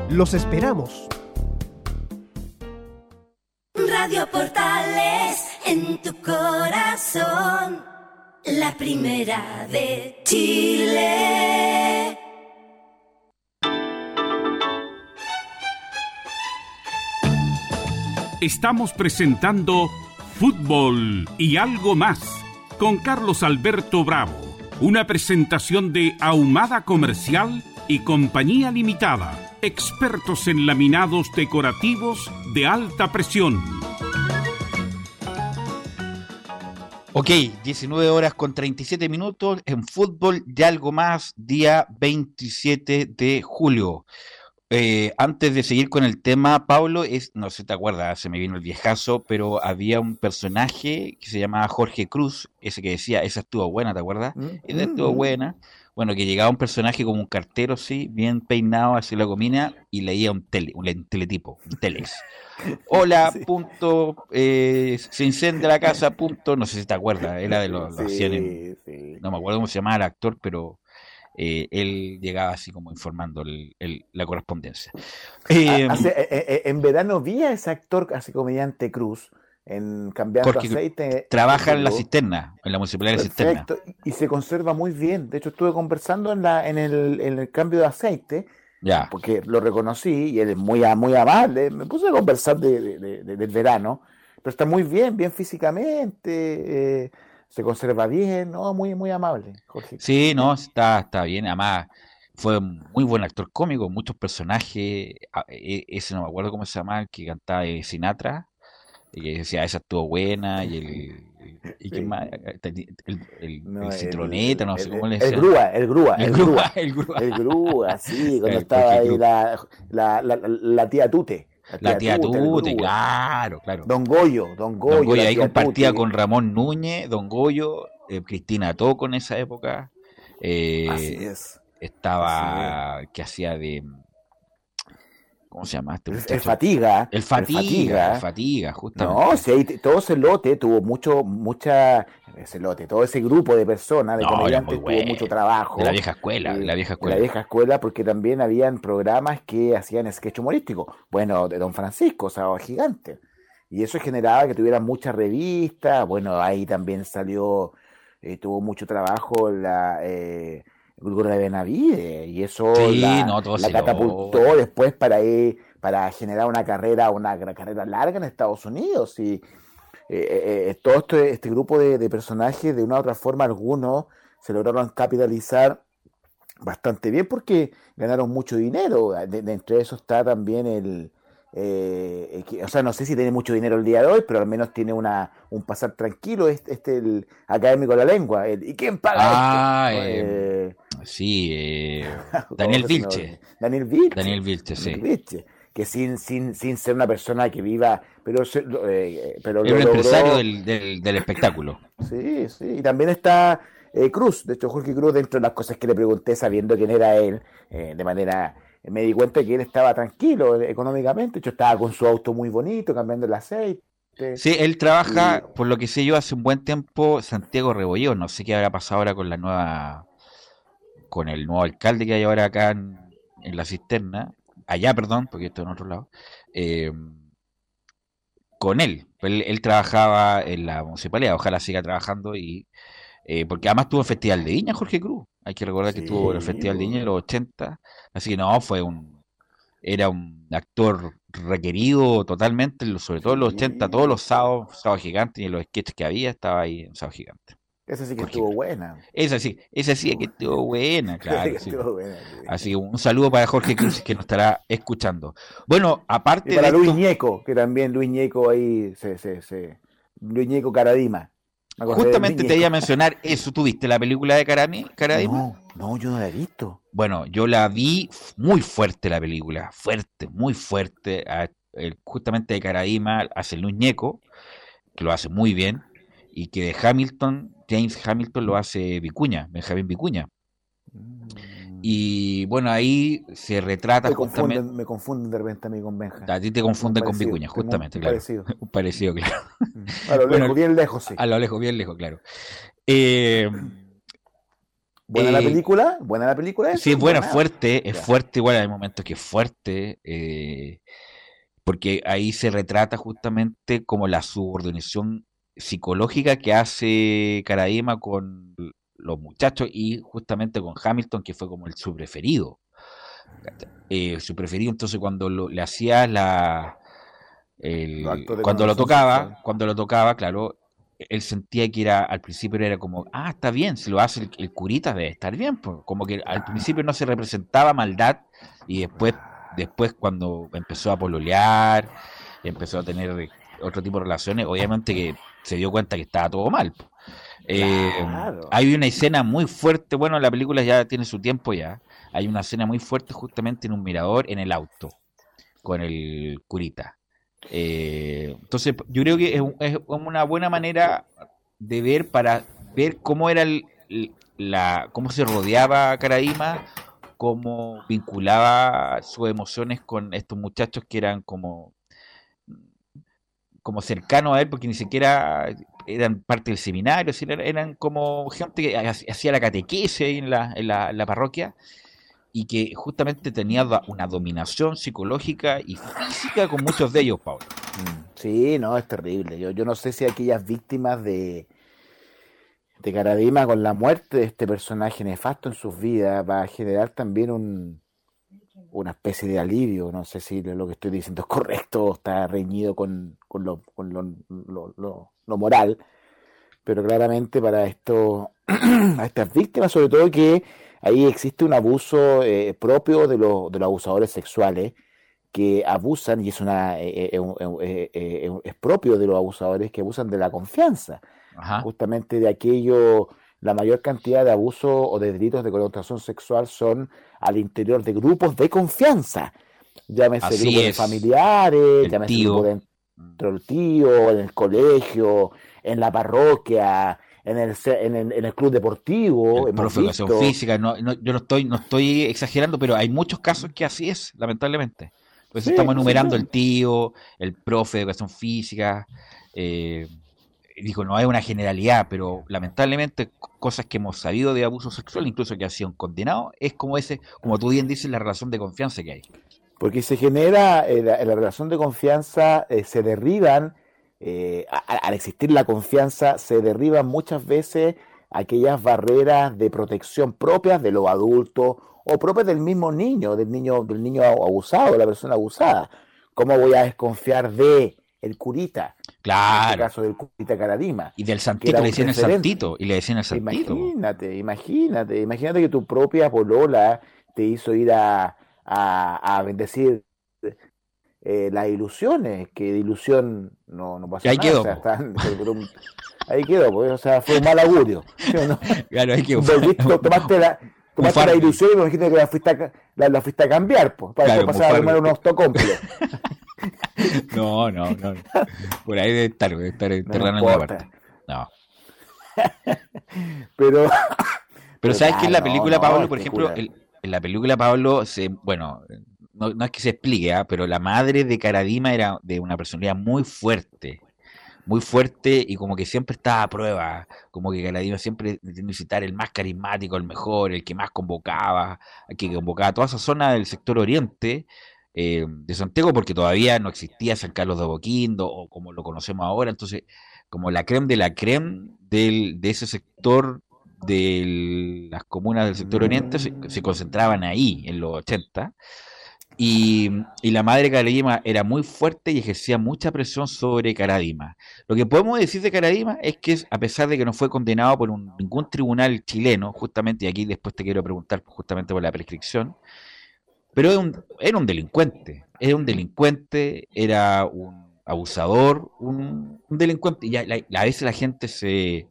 Los esperamos. Radio Portales, en tu corazón, la primera de Chile. Estamos presentando Fútbol y algo más con Carlos Alberto Bravo, una presentación de Ahumada Comercial y Compañía Limitada, expertos en laminados decorativos de alta presión. Ok, 19 horas con 37 minutos en fútbol y algo más, día 27 de julio. Eh, antes de seguir con el tema, Pablo, es, no sé si te acuerdas, se me vino el viejazo, pero había un personaje que se llamaba Jorge Cruz, ese que decía, esa estuvo buena, ¿te acuerdas? Mm, esa estuvo mm. buena. Bueno, que llegaba un personaje como un cartero, sí, bien peinado hacia la comina y leía un, tele, un teletipo, un teles. Hola, punto, eh, se incendia la casa, punto, no sé si te acuerdas, era de los, no me acuerdo cómo se llamaba el actor, pero eh, él llegaba así como informando la correspondencia. Eh, eh, en verano vi a ese actor, así comediante Cruz, en cambiando aceite. Trabaja en la cisterna, en la municipalidad de cisterna. Y se conserva muy bien. De hecho, estuve conversando en, la, en, el, en el cambio de aceite. Ya. Porque lo reconocí y él es muy, muy amable. Me puse a conversar de, del verano, pero está muy bien, bien físicamente. Eh, se conserva bien, ¿no? Muy, muy amable, Jorge. Sí, no, está, está bien. Además, fue muy buen actor cómico, muchos personajes. E, ese no me acuerdo cómo se llama, que cantaba de Sinatra, y que decía, esa estuvo buena, y el. ¿Y quién más? El, citroneta, no sé cómo le decía. El grúa, el grúa, el grúa. El grúa, el grúa, sí, cuando estaba ahí la, la, la, la tía Tute. La tía, Tute, claro, claro. Don Goyo, Don Goyo. Don Goyo ahí compartía con Ramón Núñez, Don Goyo, eh, Cristina Toco en esa época. Eh, Así es. Estaba, que hacía de ¿Cómo se llama este El Fatiga. El Fatiga, el Fatiga, justamente. No, sí, todo ese lote tuvo mucho, mucha, ese lote, todo ese grupo de personas, de comediantes, tuvo mucho trabajo. De la vieja escuela, de la vieja escuela. De la vieja escuela, porque también habían programas que hacían sketch humorístico. Bueno, de Don Francisco, Sábado Gigante. Y eso generaba que tuvieran muchas revistas. Bueno, ahí también salió, eh, tuvo mucho trabajo la... Eh, de Benavides y eso la, catapultó después para para generar una carrera una carrera larga en Estados Unidos y eh, eh, eh, todo este, este grupo de, personajes de una u otra forma algunos se lograron capitalizar bastante bien porque ganaron mucho dinero. De, entre eso está también el eh, o sea, no sé si tiene mucho dinero el día de hoy, pero al menos tiene una un pasar tranquilo este, este el académico de la lengua. ¿Y quién paga ah, esto? Eh, sí, eh, Daniel Vilche. Daniel Vilche. Daniel Vilche, sí. que sin, sin, sin ser una persona que viva, pero, eh, pero es un empresario del, del, espectáculo. Sí, sí, y también está Cruz, de hecho Jorge Cruz, dentro de las cosas que le pregunté, sabiendo quién era él, de manera me di cuenta que él estaba tranquilo económicamente, yo estaba con su auto muy bonito, cambiando el aceite. Sí, él trabaja, por lo que sé yo, hace un buen tiempo Santiago Rebolló, no sé qué habrá pasado ahora con la nueva, con el nuevo alcalde que hay ahora acá en, la cisterna, allá, perdón, porque esto en otro lado, eh, con él. él. él. trabajaba en la municipalidad, ojalá siga trabajando y eh, porque además tuvo el Festival de Viña Jorge Cruz. Hay que recordar que tuvo el Festival de Viña en los 80. Así que no, fue un. Era un actor requerido totalmente, sobre todo en los 80, todos los sábados, sábado gigante y en los sketches que había, estaba ahí en sábado gigante. Esa sí que estuvo buena. Esa sí, esa sí que estuvo buena, claro. Así que un saludo para Jorge Cruz que nos estará escuchando. Bueno, aparte y para Luis Ñeco, que también Luis Ñeco ahí se, se, se... Luis Ñeco Caradima. Justamente te iba a mencionar eso. ¿Tuviste la película de Karami, No, no, yo no la he visto. Bueno, yo la vi muy fuerte la película. Fuerte, muy fuerte. justamente de Caradima hace el Ñeco, que lo hace muy bien. y que de Hamilton, James Hamilton lo hace Vicuña, Benjamín Vicuña. Mm. Y bueno, ahí se retrata me justamente. me confunden de repente a mí con Benja. A ti te confunden con Vicuña, justamente, claro. Parecido. Un parecido, claro. Mm. A lo lejos, bien lejos, sí. A lo lejos, bien lejos, claro. Eh, ¿Buena la eh, película? ¿Buena la película? Sí, es buena, fuerte, es fuerte, igual hay momentos que es fuerte, eh, porque ahí se retrata justamente como la subordinación psicológica que hace Caraima con los muchachos y justamente con Hamilton, que fue como el su preferido. Eh, su preferido, entonces cuando le hacía la... cuando lo tocaba, cuando lo tocaba, claro, él sentía que era al principio era como, ah, está bien, si lo hace el, curita debe estar bien, pues, como que al principio no se representaba maldad y después, después cuando empezó a pololear, empezó a tener otro tipo de relaciones, obviamente que se dio cuenta que estaba todo mal. Hay una escena muy fuerte, bueno, la película ya tiene su tiempo ya, hay una escena muy fuerte justamente en un mirador en el auto con el curita. Eh, entonces, yo creo que es, una buena manera de ver para ver cómo era la, cómo se rodeaba Caraíma, cómo vinculaba sus emociones con estos muchachos que eran como como cercanos a él, porque ni siquiera eran parte del seminario, eran, como gente que hacía la catequesis ahí en la, en la parroquia y que justamente tenía una dominación psicológica y física con muchos de ellos, Pablo. Sí, no, es terrible. Yo, yo no sé si aquellas víctimas de, de Caradima con la muerte de este personaje nefasto en sus vidas va a generar también un, una especie de alivio. No sé si lo que estoy diciendo es correcto o está reñido con, con, lo, con lo, lo, lo, moral, pero claramente para esto, a estas víctimas, sobre todo que ahí existe un abuso eh, propio de, de los abusadores sexuales que abusan, y es, una, eh, eh, es propio de los abusadores que abusan de la confianza, justamente de aquello, la mayor cantidad de abusos o de delitos de connotación sexual son al interior de grupos de confianza, llámese grupos de familiares, llámese grupos dentro del tío, en el colegio, en la parroquia, en el, en el, club deportivo. El física, no, yo no estoy, no estoy exagerando, pero hay muchos casos que así es, lamentablemente. Pues estamos enumerando el tío, el profe de educación física. Eh, digo, no hay una generalidad, pero lamentablemente cosas que hemos sabido de abuso sexual, incluso que ha sido condenado, es como ese, como tú bien dices, la relación de confianza que hay. Porque se genera, en eh, la, relación de confianza eh, se derriban eh, al existir la confianza, se derriban muchas veces aquellas barreras de protección propias de los adultos o propias del mismo niño, del niño, del niño abusado, de la persona abusada. ¿Cómo voy a desconfiar de el curita? Claro. En este caso del curita Caradima. Y del santito, le decían el santito. Y le decían el santito. Imagínate, imagínate, imagínate que tu propia polola te hizo ir a, a, a bendecir eh, las ilusiones, que de ilusión no, no pasa ahí nada. Quedó, o sea, ahí quedó, pues, o sea, fue un mal augurio. ¿no? Claro, ahí quedó. tomaste la, tomaste la ilusión y me dijiste que la fuiste a, la, la fuiste a cambiar, pues, para claro, pasar a tomar unos autocómpulos. no, no, no. Por ahí debe estar, debe estar enterrando en la parte. No. pero. Pero sabes que en la película, Pablo, por ejemplo, el, en la película Pablo, se, bueno, no, es que se explique, ¿ah? pero la madre de Caradima era de una personalidad muy fuerte, muy fuerte y como que siempre estaba a prueba, como que Caradima siempre necesitaba el más carismático, el mejor, el que más convocaba, el que convocaba toda esa zona del sector oriente eh, de Santiago, porque todavía no existía San Carlos de Boquindo o como lo conocemos ahora, entonces como la creme de la creme del, de ese sector de las comunas del sector oriente se, concentraban ahí en los 80 y, la madre Caradima era muy fuerte y ejercía mucha presión sobre Caradima. Lo que podemos decir de Caradima es que, a pesar de que no fue condenado por ningún tribunal chileno, justamente, y aquí después te quiero preguntar justamente por la prescripción, pero era un, era un delincuente, era un delincuente, era un abusador, un, delincuente, y a, a, veces la gente se,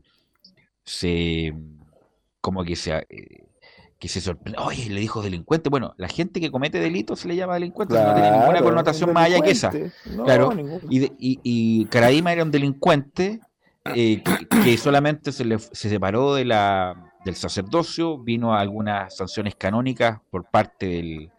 se como que se... Eh, que se sorprende, oye, le dijo delincuente. Bueno, la gente que comete delitos se le llama delincuente, no tiene ninguna connotación más allá que esa. claro, y, y, era un delincuente eh, que, solamente se, le, se separó de la, del sacerdocio, vino a algunas sanciones canónicas por parte del,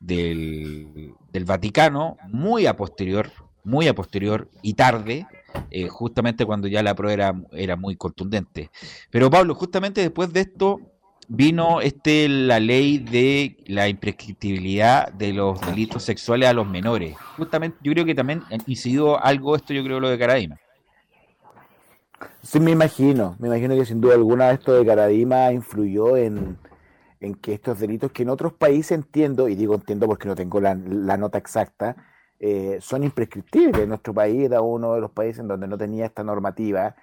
del, Vaticano, muy a posterior, muy a posterior y tarde, eh, justamente cuando ya la prueba era, era, muy contundente. Pero Pablo, justamente después de esto vino este la ley de la imprescriptibilidad de los delitos sexuales a los menores. Justamente yo creo que también ha incidido algo esto, yo creo, lo de Caradima. Sí, me imagino, me imagino que sin duda alguna esto de Caradima influyó en, en que estos delitos que en otros países entiendo, y digo entiendo porque no tengo la, nota exacta, eh, son imprescriptibles. Nuestro país era uno de los países en donde no tenía esta normativa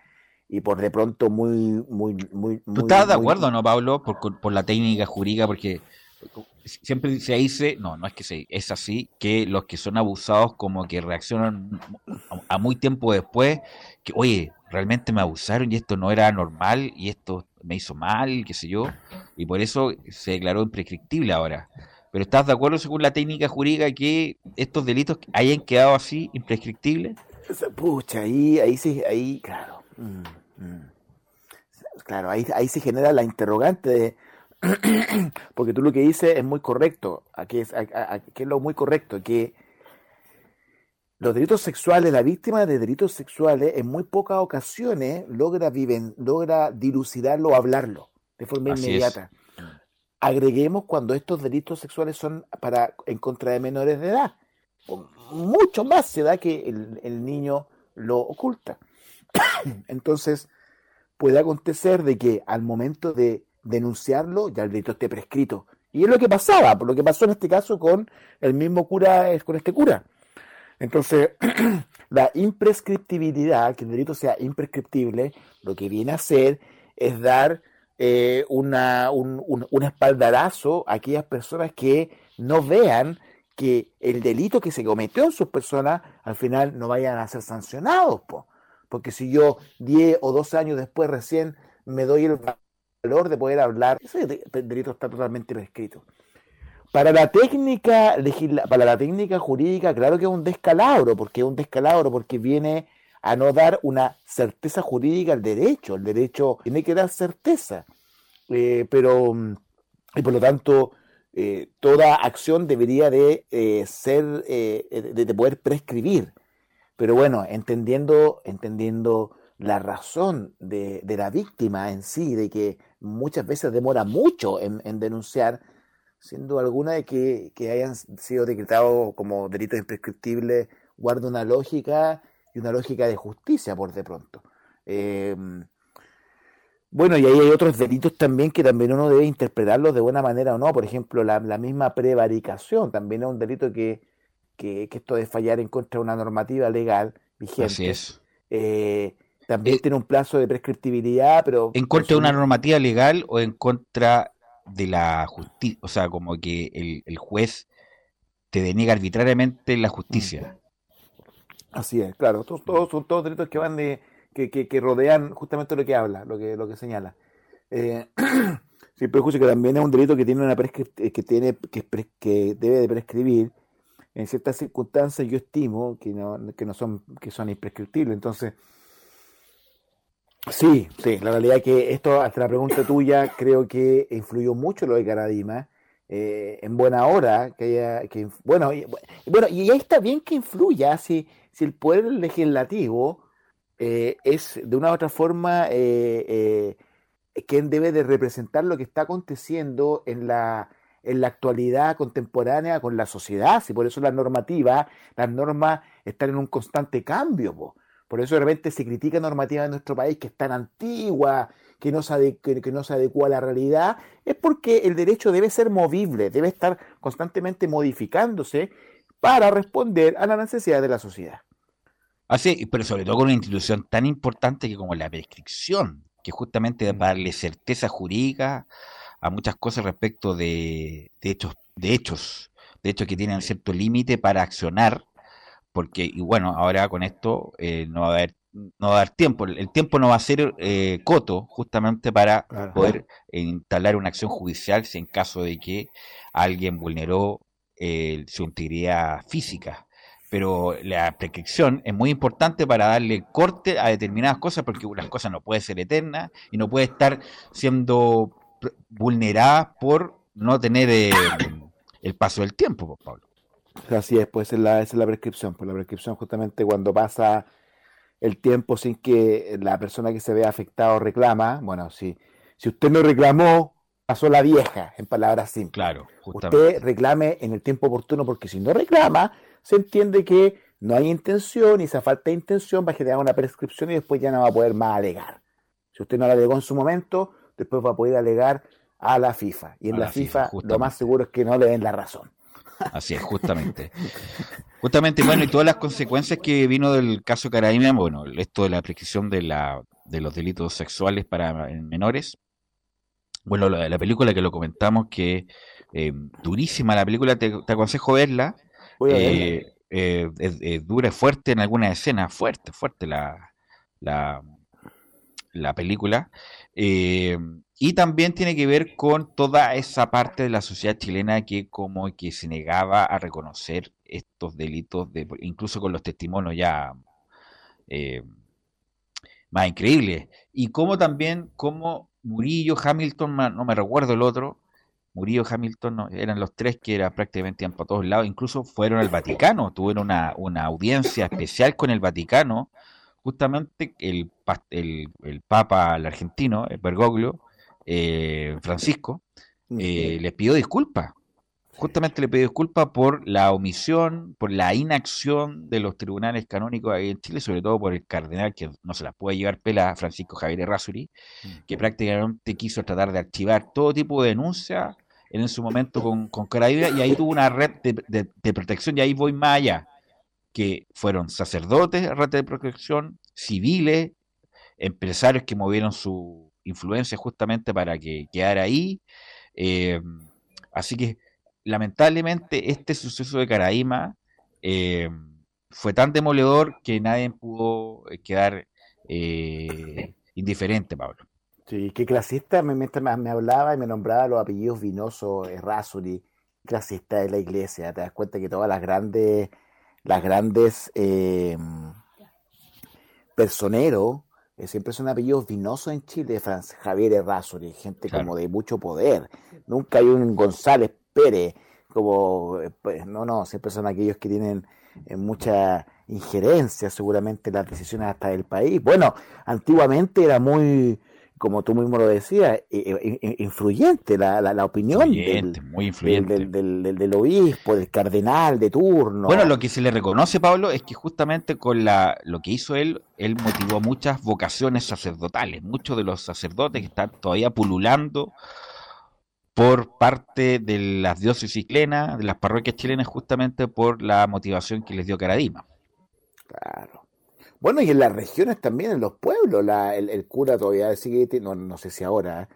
y por de pronto muy... muy, muy ¿Tú estás de acuerdo, no, Pablo, por, por la técnica jurídica? Porque siempre se dice, no, no es que se, es así, que los que son abusados como que reaccionan a, muy tiempo después, que oye, realmente me abusaron y esto no era normal y esto me hizo mal, qué sé yo, y por eso se declaró imprescriptible ahora. Pero ¿estás de acuerdo según la técnica jurídica que estos delitos hayan quedado así, imprescriptibles? Pucha, ahí, ahí sí, ahí, claro. Mm, mm. Claro, ahí, ahí se genera la interrogante de porque tú lo que dices es muy correcto, aquí es, aquí es lo muy correcto, que los delitos sexuales, la víctima de delitos sexuales en muy pocas ocasiones logra, viven, logra dilucidarlo o hablarlo de forma inmediata. Agreguemos cuando estos delitos sexuales son para en contra de menores de edad. Mucho más se da que el, el niño lo oculta. Entonces, puede acontecer de que al momento de denunciarlo, ya el delito esté prescrito. Y es lo que pasaba, por lo que pasó en este caso con el mismo cura, con este cura. Entonces, la imprescriptibilidad, que el delito sea imprescriptible, lo que viene a hacer es dar eh, una, un, un, espaldarazo a aquellas personas que no vean que el delito que se cometió en sus personas al final no vayan a ser sancionados. Porque si yo 10 o 12 años después recién me doy el valor de poder hablar, ese delito está totalmente prescrito. Para la técnica para la técnica jurídica, claro que es un descalabro, porque es un descalabro, porque viene a no dar una certeza jurídica al derecho. El derecho tiene que dar certeza. Eh, pero, y por lo tanto, eh, toda acción debería de eh, ser, de, poder prescribir. Pero bueno, entendiendo, entendiendo la razón de, de, la víctima en sí, de que muchas veces demora mucho en, denunciar, siendo alguna de que, hayan sido decretados como delitos imprescriptibles, guarda una lógica y una lógica de justicia por de pronto. Em, bueno, y ahí hay otros delitos también que también uno debe interpretarlos de buena manera o no. Por ejemplo, la, misma prevaricación también es un delito que, que, esto de fallar en contra de una normativa legal vigente. Así es. Eh, también eh, tiene un plazo de prescriptibilidad, pero... ¿En contra de una normativa legal o en contra de la justicia? O sea, como que el, juez te deniega arbitrariamente la justicia. Así es, claro. Todos, son todos delitos que van de... Que, que, rodean justamente lo que habla, lo que, lo que señala. Eh, escucha que también es un delito que tiene una que tiene que, que debe de prescribir en ciertas circunstancias yo estimo que no, que no son que son imprescriptibles entonces Sí, sí, la realidad es que esto, hasta la pregunta tuya, creo que influyó mucho lo de Caradima. Eh, en buena hora, que haya, que, bueno, y, bueno, y ahí está bien que influya si, si el poder legislativo eh, es de una u otra forma eh, quien debe de representar lo que está aconteciendo en la, en la actualidad contemporánea con la sociedad, si por eso la normativa, las normas están en un constante cambio. Por eso de repente se critica normativa en nuestro país que es tan antigua, que no, se que, no se adecua a la realidad, es porque el derecho debe ser movible, debe estar constantemente modificándose para responder a la necesidad de la sociedad. Así, pero sobre todo con una institución tan importante que como la prescripción, que justamente va a darle certeza jurídica a muchas cosas respecto de, de hechos, de hechos, de hechos que tienen cierto límite para accionar porque, y bueno, ahora con esto eh, no va a haber no va a dar tiempo, el tiempo no va a ser eh, coto justamente para poder instalar una acción judicial si en caso de que alguien vulneró eh, su integridad física. pero la prescripción es muy importante para darle corte a determinadas cosas porque las cosas no pueden ser eternas y no puede estar siendo vulnerada por no tener eh, el paso del tiempo, pues, Pablo. Así es, pues esa es la, prescripción. Pues la prescripción justamente cuando pasa el tiempo sin que la persona que se vea afectado reclama, bueno, si, si usted no reclamó, pasó la vieja, en palabras simples. Claro, Usted reclame en el tiempo oportuno porque si no reclama, se entiende que no hay intención y esa falta de intención va a generar una prescripción y después ya no va a poder más alegar. Si usted no la alegó en su momento, después va a poder alegar a la FIFA. Y en la, FIFA, lo más seguro es que no le den la razón. Así es, justamente. justamente, bueno, y todas las consecuencias que vino del caso Caraíma, bueno, esto de la prescripción de, la, de los delitos sexuales para menores. Bueno, la, la película que lo comentamos, que eh, durísima la película, te, aconsejo verla. Eh, eh, es, dura, fuerte en algunas escenas, fuerte, fuerte la, la, la película. Eh, y también tiene que ver con toda esa parte de la sociedad chilena que como que se negaba a reconocer estos delitos, de, incluso con los testimonios ya eh, más increíbles. Y como también, como Murillo, Hamilton, no me recuerdo el otro, Murillo, Hamilton, eran los tres que eran prácticamente para todos lados, incluso fueron al Vaticano, tuvieron una, una audiencia especial con el Vaticano justamente el, el, Papa argentino, el Bergoglio, eh, Francisco, eh, le pidió disculpas. Justamente le pidió disculpas por la omisión, por la inacción de los tribunales canónicos ahí en Chile, sobre todo por el cardenal que no se las puede llevar pela, Francisco Javier Errázuri, que prácticamente quiso tratar de archivar todo tipo de denuncias en su momento con, con y ahí tuvo una red de, de protección, y ahí voy más allá que fueron sacerdotes, red de protección, civiles, empresarios que movieron su influencia justamente para que quedara ahí. Eh, así que lamentablemente este suceso de Caraíma eh, fue tan demoledor que nadie pudo eh, quedar indiferente, Pablo. Sí, qué clasista me, me, me, hablaba y me nombraba los apellidos Vinoso, Errázuri, clasista de la iglesia. Te das cuenta que todas las grandes las grandes eh, personeros siempre son apellidos vinosos en Chile, Franz, Javier Errázuri, gente como de mucho poder. Nunca hay un González Pérez, como, eh, pues, no, no, siempre son aquellos que tienen mucha injerencia seguramente en las decisiones hasta del país. Bueno, antiguamente era muy como tú mismo lo decías, influyente la, la, opinión del, muy influyente. Del, del, obispo, del cardenal de turno. Bueno, lo que se le reconoce, Pablo, es que justamente con la, lo que hizo él, él motivó muchas vocaciones sacerdotales. Muchos de los sacerdotes que están todavía pululando por parte de las diócesis chilenas, de las parroquias chilenas, justamente por la motivación que les dio Caradima. Claro. Bueno, y en las regiones también, en los pueblos, la, el, cura todavía sigue, no, no sé si ahora,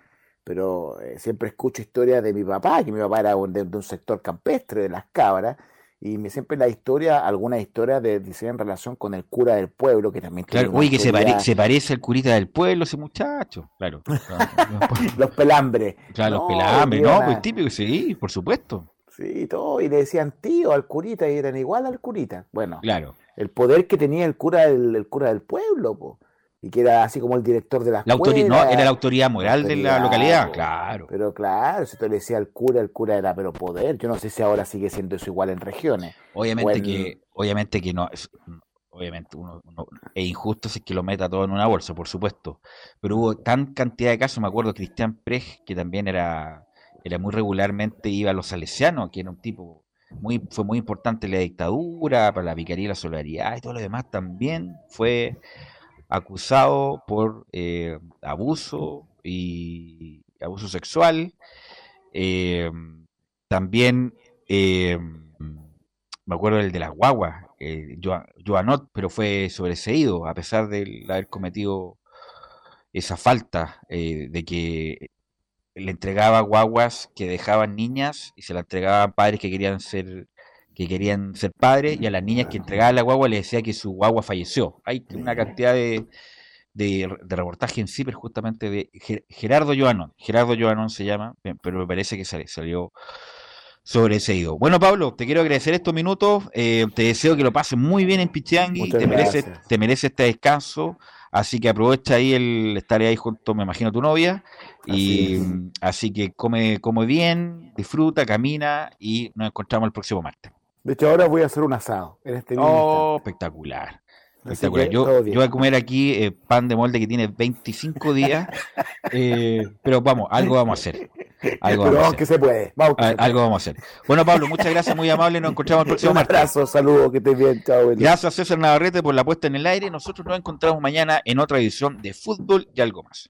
pero eh, siempre escucho historias de mi papá, que mi papá era de, un sector campestre, de las cabras, y me, siempre la historia, alguna historia de, dice en relación con el cura del pueblo, que también claro, uy, que se, se, parece al curita del pueblo ese muchacho, claro. los pelambres. Claro, los pelambres, no, pues típico, sí, por supuesto. Sí, todo, y le decían tío al curita y eran igual al curita. Bueno, claro el poder que tenía el cura del, el cura del pueblo, y que era así como el director de la, la no, era la autoridad moral de la localidad, claro. Pero claro, si tú le decías al cura, el cura era pero poder. Yo no sé si ahora sigue siendo eso igual en regiones. Obviamente que, obviamente que no, obviamente uno, es injusto si es que lo meta todo en una bolsa, por supuesto. Pero hubo tan cantidad de casos, me acuerdo Cristian Prej, que también era, era muy regularmente iba a los salesianos, que era un tipo muy, fue muy importante la dictadura, para la vicaría la solidaridad y todo lo demás, también fue acusado por eh, abuso y abuso sexual. Eh, también eh, me acuerdo el de las guaguas, Joanot, pero fue sobreseído a pesar de haber cometido esa falta de que le entregaba guaguas que dejaban niñas y se la entregaban padres que querían ser que querían ser padres y a las niñas que entregaban la guagua le decía que su guagua falleció. Hay una cantidad de, de, reportaje en sí, pero justamente de Gerardo Joanón. Gerardo Joanón se llama, pero me parece que salió sobreseído. Bueno, Pablo, te quiero agradecer estos minutos. Eh, te deseo que lo pases muy bien en Pichiangui. Te mereces, te mereces este descanso. Así que aprovecha ahí el estar ahí junto, me imagino, tu novia. Y así, que come, come bien, disfruta, camina y nos encontramos el próximo martes. De hecho, ahora voy a hacer un asado en este Oh, espectacular. Espectacular. Yo, yo, voy a comer aquí eh, pan de molde que tiene 25 días, eh, pero vamos, algo vamos a hacer. Algo vamos a hacer. que se puede. algo vamos a hacer. Bueno, Pablo, muchas gracias, muy amable. Nos encontramos el próximo martes. Un abrazo, saludos, que estés bien. Chao. Gracias, César Navarrete, por la puesta en el aire. Nosotros nos encontramos mañana en otra edición de Fútbol y algo más.